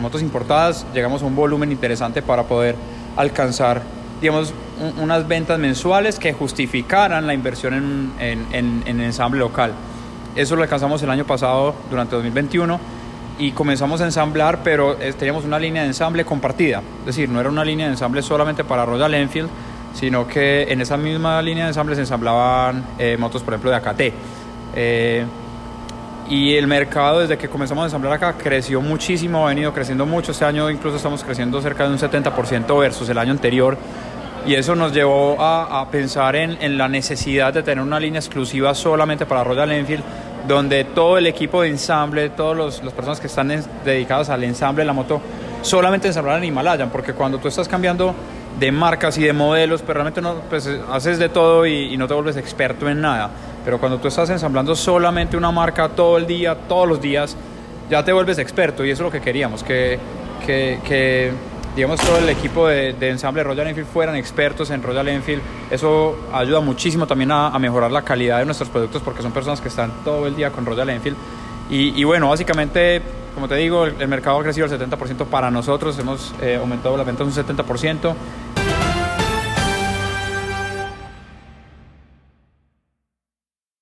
motos importadas, llegamos a un volumen interesante para poder alcanzar, digamos, unas ventas mensuales que justificaran la inversión en, en, en, ensamble local. Eso lo alcanzamos el año pasado, durante 2021, y comenzamos a ensamblar, pero eh, teníamos una línea de ensamble compartida. Es decir, no era una línea de ensamble solamente para Royal Enfield, sino que en esa misma línea de ensamble se ensamblaban eh, motos, por ejemplo, de AKT. Eh, y el mercado desde que comenzamos a ensamblar acá creció muchísimo, ha venido creciendo mucho. Este año incluso estamos creciendo cerca de un 70% versus el año anterior. Y eso nos llevó a, a pensar en, en, la necesidad de tener una línea exclusiva solamente para Royal Enfield, donde todo el equipo de ensamble, todas las personas que están dedicadas al ensamble de la moto, solamente ensamblaran en Himalayan, porque cuando tú estás cambiando de marcas y de modelos, pero realmente no, pues, haces de todo y, y, no te vuelves experto en nada. Pero cuando tú estás ensamblando solamente una marca todo el día, todos los días, ya te vuelves experto y eso es lo que queríamos, que, que, que digamos todo el equipo de, de, ensamble Royal Enfield fueran expertos en Royal Enfield. Eso ayuda muchísimo también a, a, mejorar la calidad de nuestros productos porque son personas que están todo el día con Royal Enfield. Y, y bueno, básicamente como te digo, el, el, mercado ha crecido el 70% para nosotros, hemos eh, aumentado la venta un 70%.